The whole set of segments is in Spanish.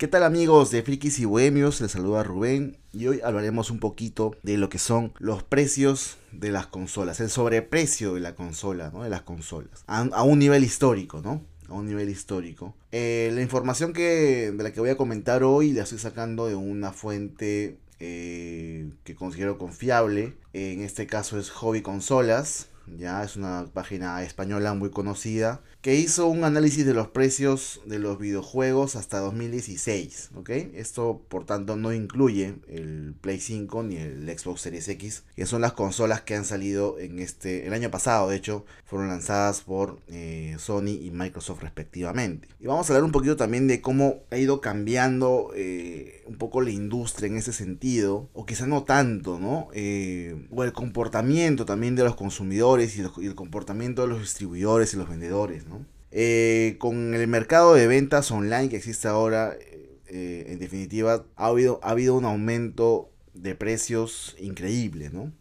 ¿Qué tal amigos de Frikis y Bohemios? Les saluda Rubén y hoy hablaremos un poquito de lo que son los precios de las consolas, el sobreprecio de la consola, ¿no? De las consolas, a, un nivel histórico, ¿no? A un nivel histórico. Eh, la información que, de la que voy a comentar hoy la estoy sacando de una fuente eh, que considero confiable. En este caso es Hobby Consolas. Ya es una página española muy conocida que hizo un análisis de los precios de los videojuegos hasta 2016, ¿ok? Esto, por tanto, no incluye el Play 5 ni el Xbox Series X, que son las consolas que han salido en este, el año pasado, de hecho, fueron lanzadas por eh, Sony y Microsoft respectivamente. Y vamos a hablar un poquito también de cómo ha ido cambiando eh, un poco la industria en ese sentido, o quizá no tanto, ¿no? Eh, o el comportamiento también de los consumidores y, y el comportamiento de los distribuidores y los vendedores, eh, con el mercado de ventas online que existe ahora, eh, en definitiva, ha habido, ha habido un aumento de precios increíble, ¿no?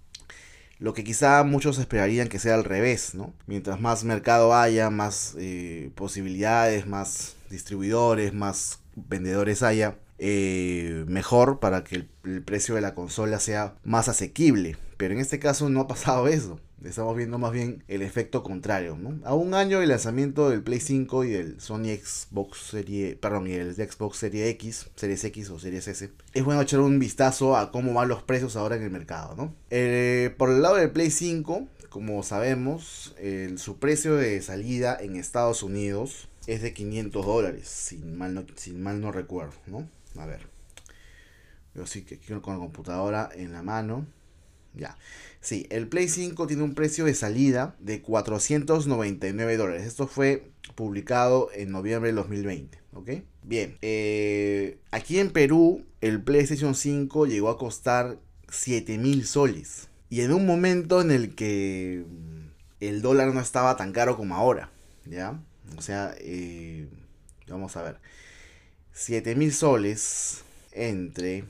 Lo que quizá muchos esperarían que sea al revés, ¿no? Mientras más mercado haya, más eh, posibilidades, más distribuidores, más vendedores haya, mejor para que el precio de la consola sea más asequible. Pero en este caso no ha pasado eso. Estamos viendo más bien el efecto contrario, ¿no? A un año del lanzamiento del Play 5 y del Sony Xbox Serie, perdón, y el Xbox Serie X, Series X o Series S, es bueno echar un vistazo a cómo van los precios ahora en el mercado, ¿no? Eh, por el lado del Play 5, como sabemos, su precio de salida en Estados Unidos es de 500 dólares, sin mal no, sin mal no recuerdo, ¿no? A ver. Yo sí que quiero con la computadora en la mano. Ya. Sí, el Play 5 tiene un precio de salida de 499 dólares. Esto fue publicado en noviembre del 2020. ¿Ok? Bien. Eh, aquí en Perú, el PlayStation 5 llegó a costar 7000 soles. Y en un momento en el que el dólar no estaba tan caro como ahora. ¿Ya? O sea, eh, vamos a ver. 7000 soles entre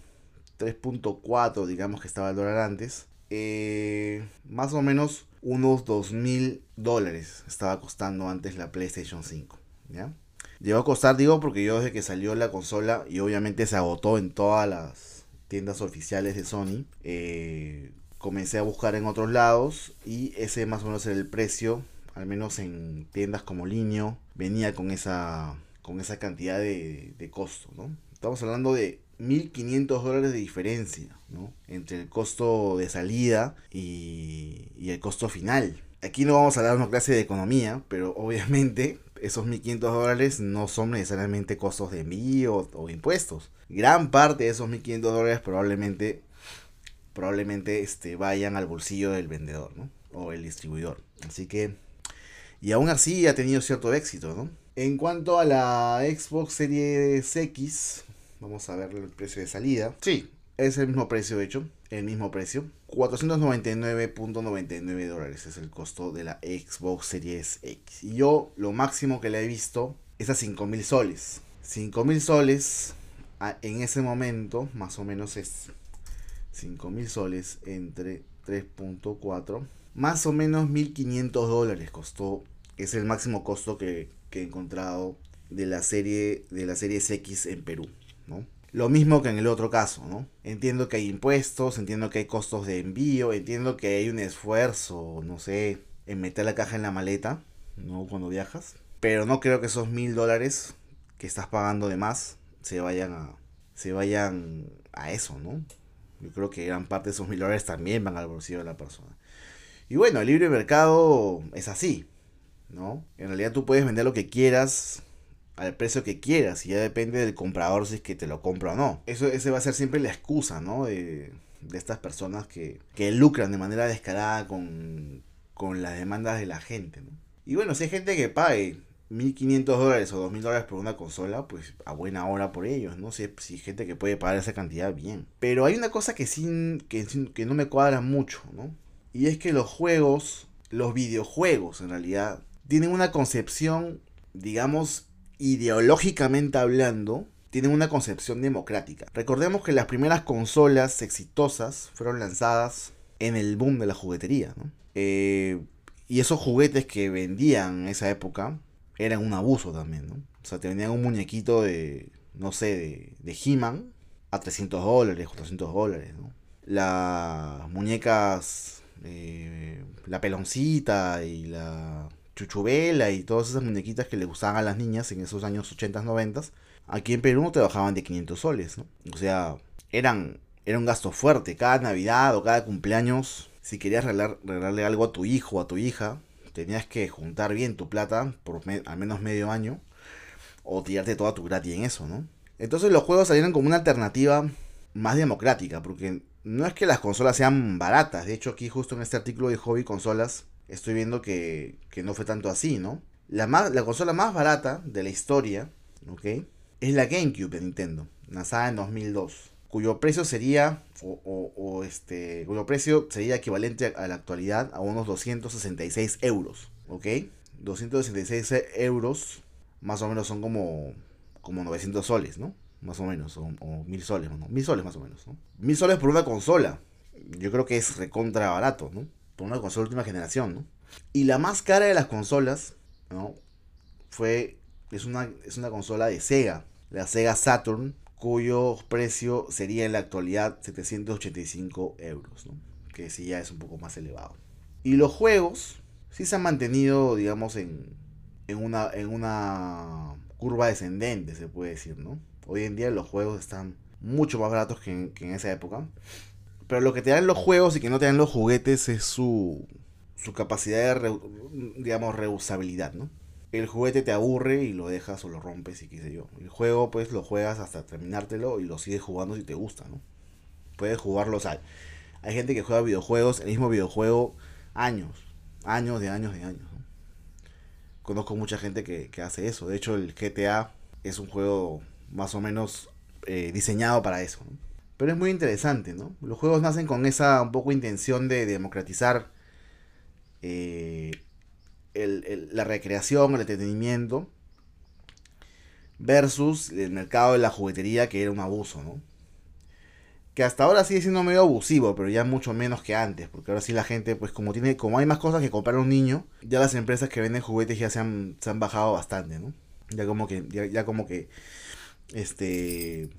3.4, digamos que estaba el dólar antes, eh, más o menos unos 2 mil dólares estaba costando antes la PlayStation 5. ¿ya? Llegó a costar, digo, porque yo desde que salió la consola y obviamente se agotó en todas las tiendas oficiales de Sony, eh, comencé a buscar en otros lados y ese más o menos era el precio, al menos en tiendas como Linio, venía con esa, con esa cantidad de, de costo. ¿no? Estamos hablando de 1.500 dólares de diferencia ¿no? entre el costo de salida y, el costo final. Aquí no vamos a dar una clase de economía, pero obviamente esos 1.500 dólares no son necesariamente costos de envío o, impuestos. Gran parte de esos 1.500 dólares probablemente, probablemente este, vayan al bolsillo del vendedor ¿no? o el distribuidor. Así que, y aún así ha tenido cierto éxito. ¿no? En cuanto a la Xbox Series X, Vamos a ver el precio de salida. Sí, es el mismo precio, de hecho. El mismo precio. 499.99 dólares es el costo de la Xbox Series X. Y yo lo máximo que le he visto es a 5.000 soles. 5.000 soles en ese momento más o menos es 5.000 soles entre 3.4. Más o menos 1.500 dólares costó. Es el máximo costo que, que he encontrado de la serie de la serie X en Perú. Lo mismo que en el otro caso, ¿no? Entiendo que hay impuestos, entiendo que hay costos de envío, entiendo que hay un esfuerzo, no sé, en meter la caja en la maleta, ¿no? Cuando viajas. Pero no creo que esos mil dólares que estás pagando de más se vayan a, se vayan a eso, ¿no? Yo creo que gran parte de esos mil dólares también van al bolsillo de la persona. Y bueno, el libre mercado es así, ¿no? En realidad tú puedes vender lo que quieras al precio que quieras y ya depende del comprador si es que te lo compra o no. Eso ese va a ser siempre la excusa, ¿no? De, estas personas que, lucran de manera descarada con, las demandas de la gente, ¿no? Y bueno, si hay gente que pague 1.500 dólares o 2.000 dólares por una consola, pues a buena hora por ellos, ¿no? Si, si hay gente que puede pagar esa cantidad, bien. Pero hay una cosa que, sin, que, que no me cuadra mucho, ¿no? Y es que los juegos, los videojuegos en realidad, tienen una concepción, digamos, ideológicamente hablando, tienen una concepción democrática. Recordemos que las primeras consolas exitosas fueron lanzadas en el boom de la juguetería. Eh, y esos juguetes que vendían en esa época eran un abuso también. O sea, te vendían un muñequito de, no sé, de, de He-Man a 300 dólares, 400 dólares. Las muñecas, eh, la peloncita y la chuchubela y todas esas muñequitas que le gustaban a las niñas en esos años 80, 90, aquí en Perú no te bajaban de 500 soles, ¿no? O sea, eran, era un gasto fuerte. Cada Navidad o cada cumpleaños, si querías regalarle algo a tu hijo o a tu hija, tenías que juntar bien tu plata por al menos medio año o tirarte toda tu gratis en eso, ¿no? Entonces los juegos salieron como una alternativa más democrática, porque no es que las consolas sean baratas, de hecho aquí justo en este artículo de Hobby Consolas estoy viendo que, no fue tanto así, ¿no? La, la consola más barata de la historia, ¿ok? Es la GameCube de Nintendo, lanzada en 2002, cuyo precio sería, o, este, cuyo precio sería equivalente a la actualidad a unos 266 euros, ¿ok? 266 euros más o menos son como, como 900 soles, ¿no? Más o menos, o, o 1000 soles, ¿no? 1000 soles más o menos, ¿no? 1000 soles por una consola. Yo creo que es recontra barato, ¿no? Por una consola última generación, ¿no? Y la más cara de las consolas, ¿no? Fue, es una, es una consola de Sega, la Sega Saturn, cuyo precio sería en la actualidad 785 euros, ¿no? Que sí ya es un poco más elevado. Y los juegos sí se han mantenido, digamos, en, en una, en una curva descendente, se puede decir, ¿no? Hoy en día los juegos están mucho más baratos que en, esa época. Pero lo que te dan los juegos y que no te dan los juguetes es su, su capacidad de, digamos, reusabilidad, ¿no? El juguete te aburre y lo dejas o lo rompes y qué sé yo. El juego, pues, lo juegas hasta terminártelo y lo sigues jugando si te gusta, ¿no? Puedes jugarlos. Hay, hay gente que juega videojuegos, el mismo videojuego, años. Años de años de años. Conozco mucha gente que, hace eso. De hecho, el GTA es un juego más o menos eh, diseñado para eso. Pero es muy interesante, ¿no? Los juegos nacen con esa un poco intención de democratizar eh, la recreación, el entretenimiento, versus el mercado de la juguetería que era un abuso, ¿no? que hasta ahora sigue siendo medio abusivo, pero ya mucho menos que antes, porque ahora sí la gente, pues como tiene, como hay más cosas que comprar a un niño, ya las empresas que venden juguetes ya se han, se han bajado bastante, ¿no? Ya como que, ya, como que, este,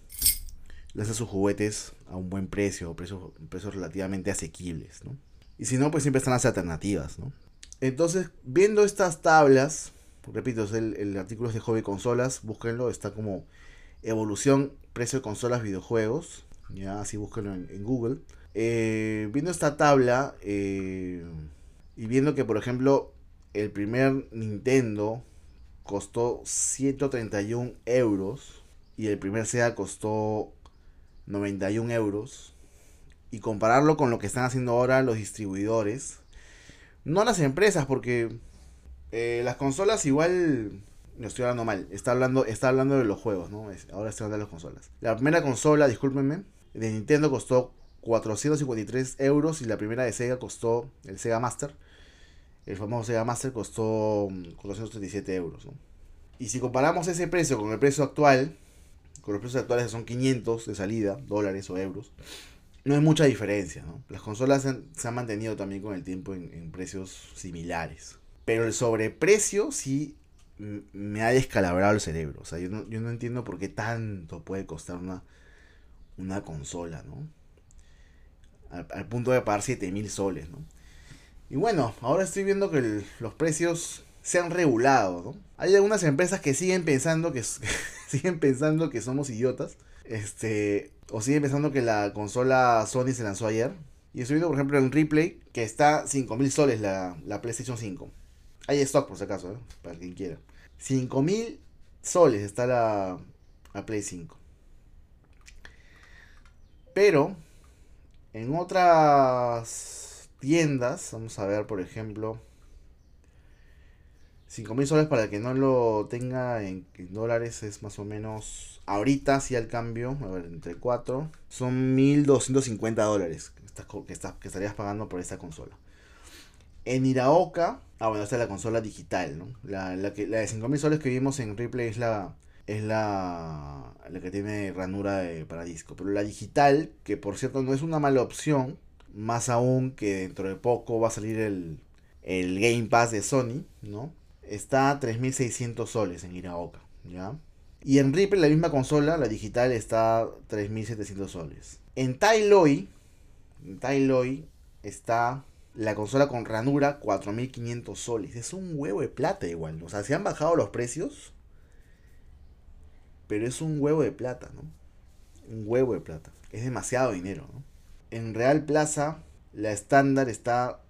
lanzan sus juguetes a un buen precio, precios, precios relativamente asequibles, ¿no? Y si no, pues siempre están las alternativas, ¿no? Entonces, viendo estas tablas, repito, es el, el artículo es de Hobby Consolas, búsquenlo, está como evolución, precio de consolas, videojuegos, ya así búsquenlo en, Google. Eh, viendo esta tabla eh, y viendo que, por ejemplo, el primer Nintendo costó 131 euros y el primer Sega costó 91 euros y compararlo con lo que están haciendo ahora los distribuidores, no las empresas, porque eh, las consolas igual no estoy hablando mal, está hablando, está hablando de los juegos, ¿no? ahora estoy hablando de las consolas. La primera consola, discúlpenme, de Nintendo costó 453 euros y la primera de Sega costó el Sega Master. El famoso Sega Master costó 437 mm, euros. Y si comparamos ese precio con el precio actual, con los precios actuales son 500 de salida, dólares o euros, no hay mucha diferencia. Las consolas se han, mantenido también con el tiempo en, precios similares. Pero el sobreprecio sí me ha descalabrado el cerebro. O sea, yo no, yo no entiendo por qué tanto puede costar una una consola, ¿no? Al, punto de pagar 7000 soles, ¿no? Y bueno, ahora estoy viendo que los precios se han regulado, ¿no? Hay algunas empresas que siguen pensando que siguen pensando que somos idiotas, este, o siguen pensando que la consola Sony se lanzó ayer. Y estoy viendo, por ejemplo, en Replay que está 5000 soles la, la PlayStation 5. Hay stock por si acaso, ¿eh? para quien quiera. 5000 soles está la, la Play 5. Pero en otras tiendas, vamos a ver, por ejemplo, 5 mil soles para el que no lo tenga en, dólares es más o menos, ahorita sí al cambio, a ver, entre 4, son 1.250 dólares que, que, estarías pagando por esta consola. En Iraoka, ah bueno, esta es la consola digital, ¿no? La, la, de 5 mil soles que vimos en Replay es la es la, la que tiene ranura de, para disco. Pero la digital, que por cierto no es una mala opción, más aún que dentro de poco va a salir el, Game Pass de Sony, ¿no? Está a 3.600 soles en Iraoka, ¿ya? Y en Ripple, la misma consola, la digital, está 3.700 soles. En Tailoi, en está la consola con ranura 4.500 soles. Es un huevo de plata igual. O sea, se han bajado los precios. Pero es un huevo de plata, ¿no? Un huevo de plata. Es demasiado dinero, ¿no? En Real Plaza, la estándar está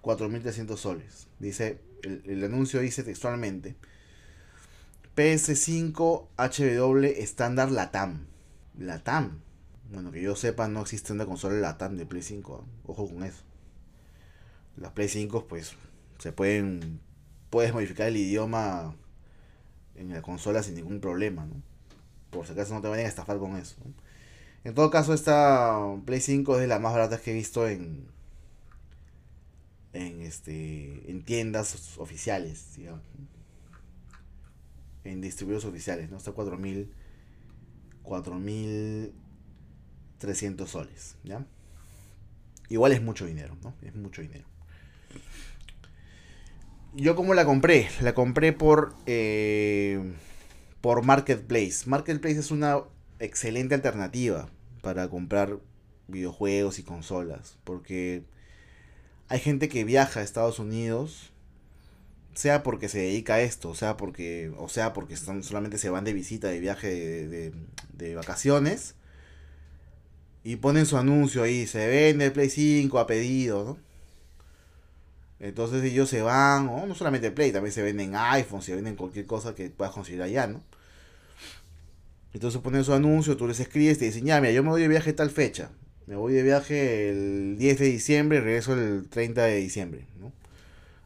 4.300 soles. Dice, el, el anuncio dice textualmente. PS5 HW estándar LATAM. LATAM. Bueno, que yo sepa, no existe una consola LATAM de Play 5. ¿eh? Ojo con eso. Las Play 5, pues, se pueden. Puedes modificar el idioma en la consola sin ningún problema, ¿no? Por si acaso no te vayan a estafar con eso. En todo caso, esta Play 5 es de las más baratas que he visto en. En, este, en tiendas oficiales, digamos en distribuidores oficiales, ¿no? Está 4000 4300 soles, ¿ya? Igual es mucho dinero, ¿no? Es mucho dinero. Yo cómo la compré? La compré por eh, por Marketplace. Marketplace es una excelente alternativa para comprar videojuegos y consolas, porque hay gente que viaja a Estados Unidos sea porque se dedica a esto, sea porque, o sea porque están, solamente se van de visita, de viaje, de, de, vacaciones, y ponen su anuncio ahí, se vende el Play 5 a pedido, ¿no? Entonces ellos se van, o no solamente Play, también se venden iPhone, se venden cualquier cosa que puedas conseguir allá, ¿no? Entonces ponen su anuncio, tú les escribes, te dicen, ya, mira, yo me voy de viaje tal fecha. Me voy de viaje el 10 de diciembre y regreso el 30 de diciembre, ¿no?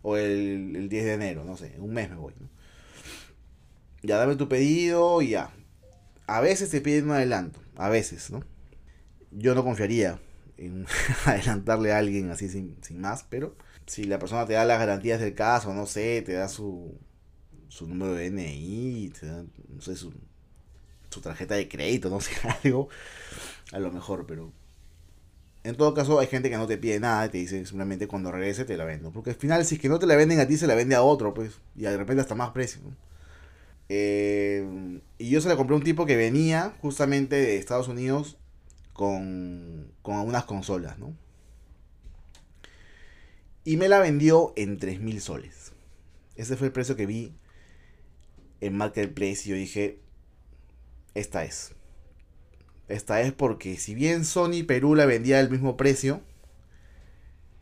O el, 10 de enero, no sé, un mes me voy. Ya dame tu pedido y ya. A veces te piden un adelanto, a veces, ¿no? Yo no confiaría en adelantarle a alguien así sin, más, pero si la persona te da las garantías del caso, no sé, te da su, su número de DNI, te da, no sé, su, su tarjeta de crédito, no sé, algo, a lo mejor, pero en todo caso, hay gente que no te pide nada, te dice simplemente cuando regrese te la vendo. Porque al final, si es que no te la venden a ti, se la vende a otro, pues. Y de repente hasta más precio. Eh, y yo se la compré a un tipo que venía justamente de Estados Unidos con, con algunas consolas, ¿no? Y me la vendió en 3.000 soles. Ese fue el precio que vi en Marketplace y yo dije, esta es. Esta es porque si bien Sony Perú la vendía al mismo precio,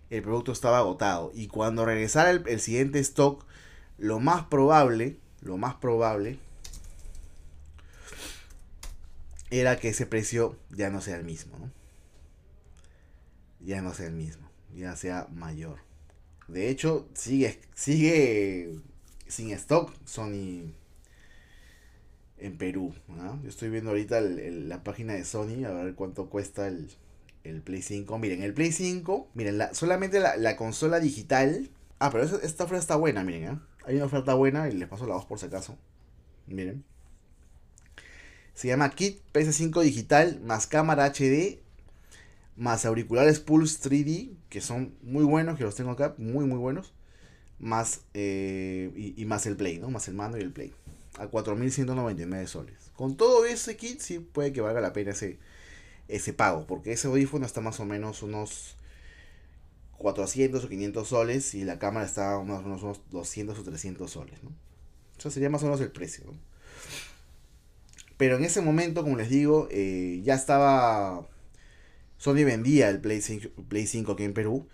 el producto estaba agotado. Y cuando regresara el, siguiente stock, lo más probable, lo más probable, era que ese precio ya no sea el mismo, ¿no? Ya no sea el mismo, ya sea mayor. De hecho, sigue, sigue sin stock Sony en Perú. Yo estoy viendo ahorita la página de Sony a ver cuánto cuesta el, Play 5. Miren, el Play 5, miren, la, solamente la, consola digital. Ah, pero esta oferta está buena, miren, ¿eh? Hay una oferta buena y les paso la voz por si acaso. Miren. Se llama Kit PS5 digital más cámara HD más auriculares Pulse 3D que son muy buenos, que los tengo acá, muy muy buenos. Más eh, y, y más el Play, ¿no? Más el mando y el Play a 4.199 soles. Con todo ese kit sí puede que valga la pena ese, ese pago, porque ese audífono está más o menos unos 400 o 500 soles y la cámara está unos, unos 200 o 300 soles. ¿no? Eso sería más o menos el precio. Pero en ese momento, como les digo, eh, ya estaba... Sony vendía el Play 5, Play 5 aquí en Perú,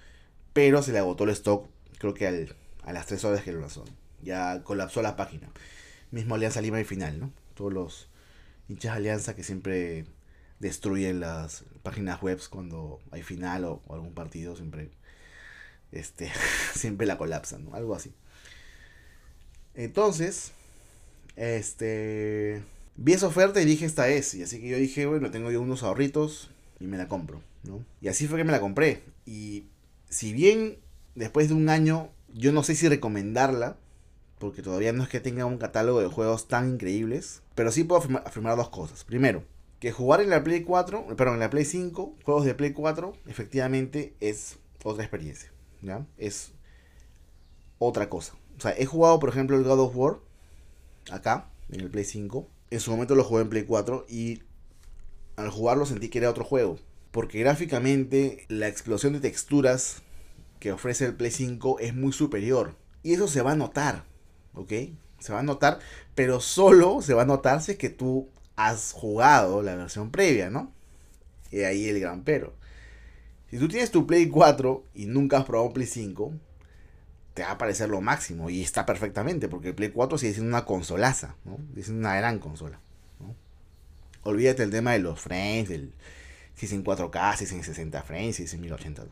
pero se le agotó el stock, creo que al, a las 3 horas que lo lanzó. Ya colapsó la página mismo Alianza Lima y final, ¿no? Todos los hinchas Alianza que siempre destruyen las páginas web cuando hay final o, algún partido, siempre, este, siempre la colapsan, ¿no? Algo así. Entonces, este, vi esa oferta y dije, esta es. Y así que yo dije, bueno, tengo yo unos ahorritos y me la compro, ¿no? Y así fue que me la compré. Y si bien después de un año, yo no sé si recomendarla, porque todavía no es que tenga un catálogo de juegos tan increíbles, pero sí puedo afirmar, dos cosas. Primero, que jugar en la Play 4, perdón, en la Play 5, juegos de Play 4, efectivamente es otra experiencia, ¿ya? Es otra cosa. O sea, he jugado, por ejemplo, el God of War, acá, en el Play 5. En su momento lo jugué en Play 4 y al jugarlo sentí que era otro juego. Porque gráficamente la explosión de texturas que ofrece el Play 5 es muy superior. Y eso se va a notar, ¿ok? Se va a notar, pero solo se va a notar si es que tú has jugado la versión previa, ¿no? Y ahí el gran pero. Si tú tienes tu Play 4 y nunca has probado Play 5, te va a parecer lo máximo. Y está perfectamente, porque el Play 4 sigue siendo una consolaza, ¿no? Es una gran consola. Olvídate el tema de los frames, si es en 4K, si es en 60 frames, si es en 1080.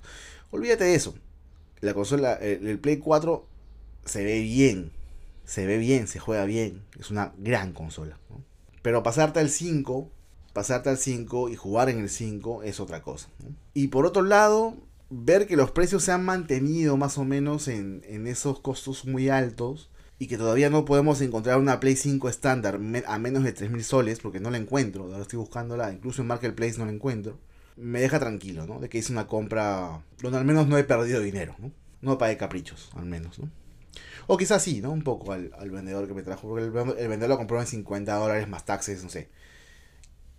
Olvídate de eso. La consola, el, Play 4 se ve bien. Se ve bien, se juega bien. Es una gran consola. Pero pasarte al 5, pasarte al 5 y jugar en el 5 es otra cosa. Y por otro lado, ver que los precios se han mantenido más o menos en, en esos costos muy altos y que todavía no podemos encontrar una Play 5 estándar a menos de 3.000 soles, porque no la encuentro, ahora estoy buscándola, incluso en Marketplace no la encuentro, me deja tranquilo, ¿no? De que hice una compra donde al menos no he perdido dinero, ¿no? No pagué caprichos, al menos, ¿no? O quizás sí, ¿no? Un poco al, vendedor que me trajo, porque el, vendedor lo compró en 50 dólares más taxes, no sé,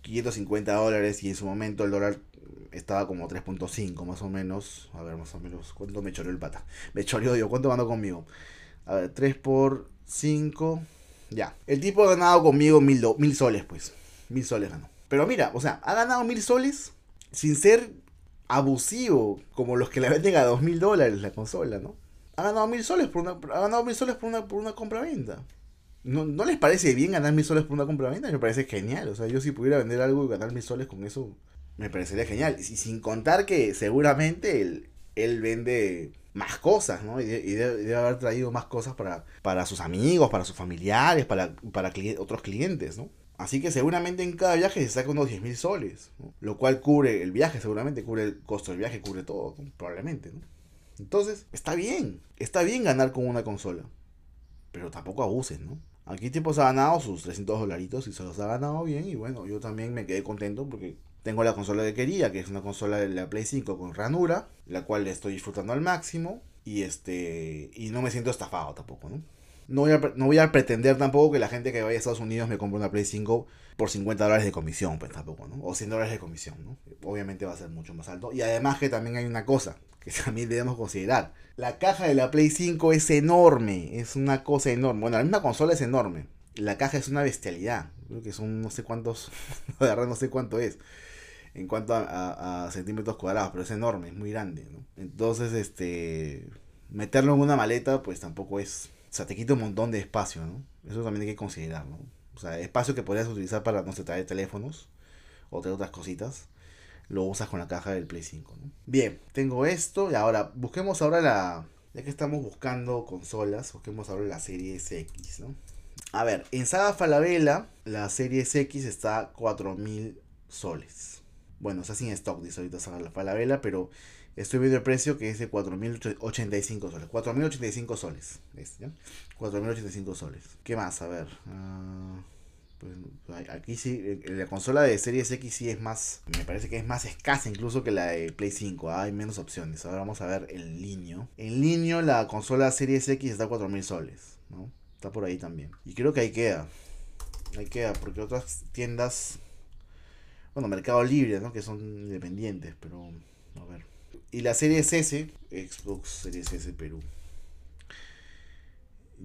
550 dólares y en su momento el dólar estaba como 3.5 más o menos. A ver, más o menos, ¿cuánto me choreó el pata? Me choreó, digo, ¿cuánto mandó conmigo? A ver, 3 por 5. Ya. El tipo ha ganado conmigo mil, mil soles, pues. Mil soles ganó. Pero mira, o sea, ha ganado mil soles sin ser abusivo como los que la venden a dos mil dólares la consola, ¿no? Ha ganado mil soles por una, ha ganado mil soles por una, por una compra-venta. ¿No, ¿No les parece bien ganar mil soles por una compra-venta? Me parece genial. O sea, yo si pudiera vender algo y ganar mil soles con eso, me parecería genial. Y sin contar que seguramente él, vende más cosas, ¿no? Y, debe, haber traído más cosas para, para sus amigos, para sus familiares, para, para otros clientes, ¿no? Así que seguramente en cada viaje se saca unos 10 mil soles, lo cual cubre el viaje, seguramente cubre el costo del viaje, cubre todo, probablemente. ¿no? Entonces, está bien, está bien ganar con una consola, pero tampoco abusen, ¿no? Aquí tipo se ha ganado sus 300 dolaritos y se los ha ganado bien y bueno, yo también me quedé contento porque tengo la consola que quería, que es una consola de la Play 5 con ranura, la cual estoy disfrutando al máximo y este y no me siento estafado tampoco, ¿no? No voy, a, no voy a pretender tampoco que la gente que vaya a Estados Unidos me compre una Play 5 por 50 dólares de comisión, pues tampoco, ¿no? O 100 dólares de comisión, ¿no? Obviamente va a ser mucho más alto. Y además que también hay una cosa que también debemos considerar. La caja de la Play 5 es enorme, es una cosa enorme. Bueno, la misma consola es enorme. La caja es una bestialidad. Creo que son no sé cuántos, de no sé cuánto es en cuanto a, centímetros cuadrados, pero es enorme, es muy grande, ¿no? Entonces, este, meterlo en una maleta, pues tampoco es, sea, te quita un montón de espacio, ¿no? Eso también hay que considerar, ¿no? O sea, espacio que podrías utilizar para, no sé, traer teléfonos o traer otras cositas, lo usas con la caja del Play 5, ¿no? Bien, tengo esto y ahora, busquemos ahora la, ya que estamos buscando consolas, busquemos ahora la serie X, ¿no? A ver, en Saga Falabella, la serie X está a 4000 soles. Bueno, está sin stock, dice ahorita la Falabella, pero estoy viendo el precio que es de 4.085 soles. 4.085 soles. ¿ves? 4.085 soles. ¿Qué más? A ver. Uh, pues, aquí sí, eh, la consola de Series X sí es más, me parece que es más escasa incluso que la de Play 5. hay menos opciones. Ahora vamos a ver el línea. En línea la consola Series X está a 4.000 soles. ¿no? Está por ahí también. Y creo que ahí queda. Ahí queda, porque otras tiendas bueno, Mercado Libre, ¿no? Que son independientes, pero a ver. Y la serie S, Xbox Series S Perú.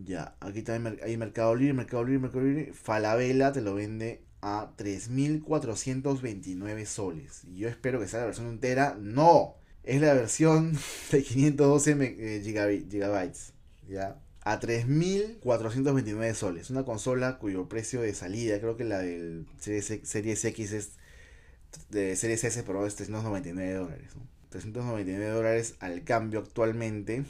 Ya, aquí también hay Mercado Libre, Mercado Libre, Mercado Libre. Falabella te lo vende a 3.429 soles. Yo espero que sea la versión entera. No, es la versión de 512 eh, gigabytes. Ya, a 3.429 soles. Una consola cuyo precio de salida, creo que la del Series X es de Series S, pero es 399 dólares. 399 dólares al cambio actualmente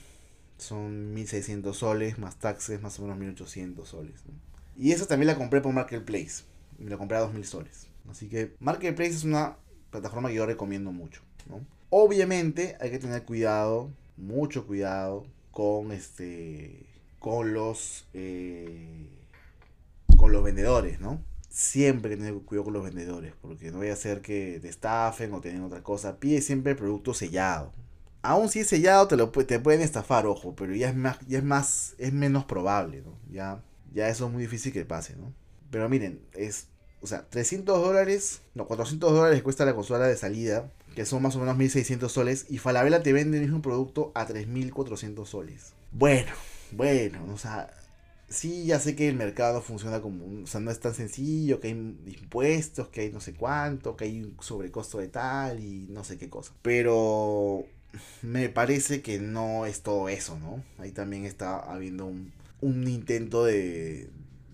son 1600 soles más taxes, más o menos 1800 soles. Y eso también la compré por Marketplace. Me la compré a 2000 soles. Así que Marketplace es una plataforma que yo recomiendo mucho. Obviamente hay que tener cuidado, mucho cuidado con este con los eh, con los vendedores, ¿no? Siempre tener cuidado con los vendedores, porque no voy a hacer que te estafen o tienen otra cosa. Pide siempre el producto sellado. Aún si es sellado te lo te pueden estafar, ojo, pero ya es más, ya es más, es menos probable. Ya, ya eso es muy difícil que pase, ¿no? Pero miren, es, o sea, 300 dólares, no, 400 dólares cuesta la consola de salida, que son más o menos 1600 soles, y Falabella te vende el mismo producto a 3400 soles. Bueno, bueno, o sea, sí, ya sé que el mercado funciona como, o sea, no es tan sencillo, que hay impuestos, que hay no sé cuánto, que hay un sobrecosto de tal y no sé qué cosa. Pero me parece que no es todo eso, ¿no? Ahí también está habiendo un, un intento de,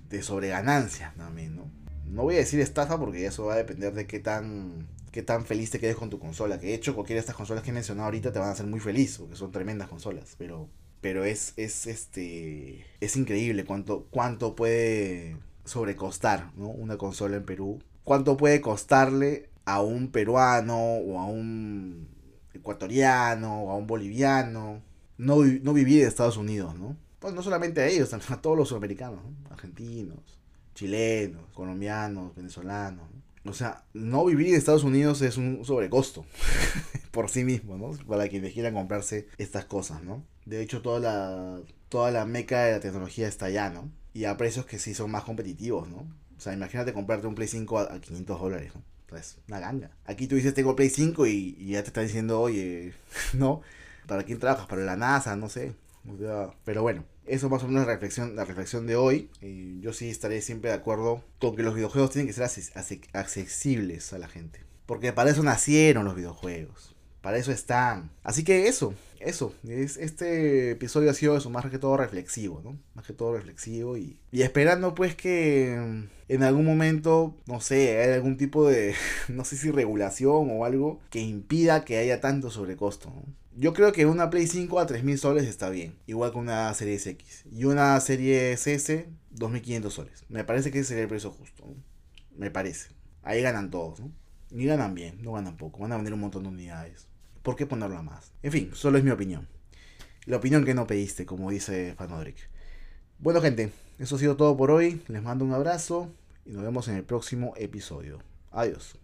de sobreganancia también, ¿no? No voy a decir estafa porque eso va a depender de qué tan qué tan feliz te quedes con tu consola. Que de hecho cualquiera de estas consolas que he mencionado ahorita te van a hacer muy feliz, porque son tremendas consolas. Pero, pero es, es este. Es increíble cuánto, cuánto puede sobrecostar, ¿no? Una consola en Perú. Cuánto puede costarle a un peruano o a un ecuatoriano o a un boliviano no, no vivir en Estados Unidos, ¿no? Pues no solamente a ellos, también a todos los sudamericanos, ¿no? argentinos, chilenos, colombianos, venezolanos. O sea, no vivir en Estados Unidos es un sobrecosto por sí mismo, ¿no? Para quienes quieran comprarse estas cosas, ¿no? De hecho, toda la, toda la meca de la tecnología está allá, ¿no? Y a precios que sí son más competitivos, ¿no? O sea, imagínate comprarte un Play 5 a, 500 dólares, ¿no? Pues, una ganga. Aquí tú dices, tengo Play 5 y, y ya te está diciendo, oye, ¿no? ¿Para quién trabajas? ¿Para la NASA? No sé. Pero bueno, eso más o menos la reflexión, la reflexión de hoy. Eh, yo sí estaré siempre de acuerdo con que los videojuegos tienen que ser accesibles a la gente. Porque para eso nacieron los videojuegos. Para eso están. Así que eso, eso. Es, este episodio ha sido eso, más que todo reflexivo, ¿no? Más que todo reflexivo y, y esperando pues que en algún momento, no sé, hay algún tipo de, no sé si regulación o algo que impida que haya tanto sobrecosto, ¿no? Yo creo que una Play 5 a 3000 soles está bien. Igual que una serie X. Y una serie S, 2500 soles. Me parece que ese sería el precio justo. Me parece. Ahí ganan todos, ¿no? Ni ganan bien, no ganan poco. Van a vender un montón de unidades. ¿Por qué ponerlo a más? En fin, solo es mi opinión. La opinión que no pediste, como dice Fanodric. Bueno, gente, eso ha sido todo por hoy. Les mando un abrazo y nos vemos en el próximo episodio. Adiós.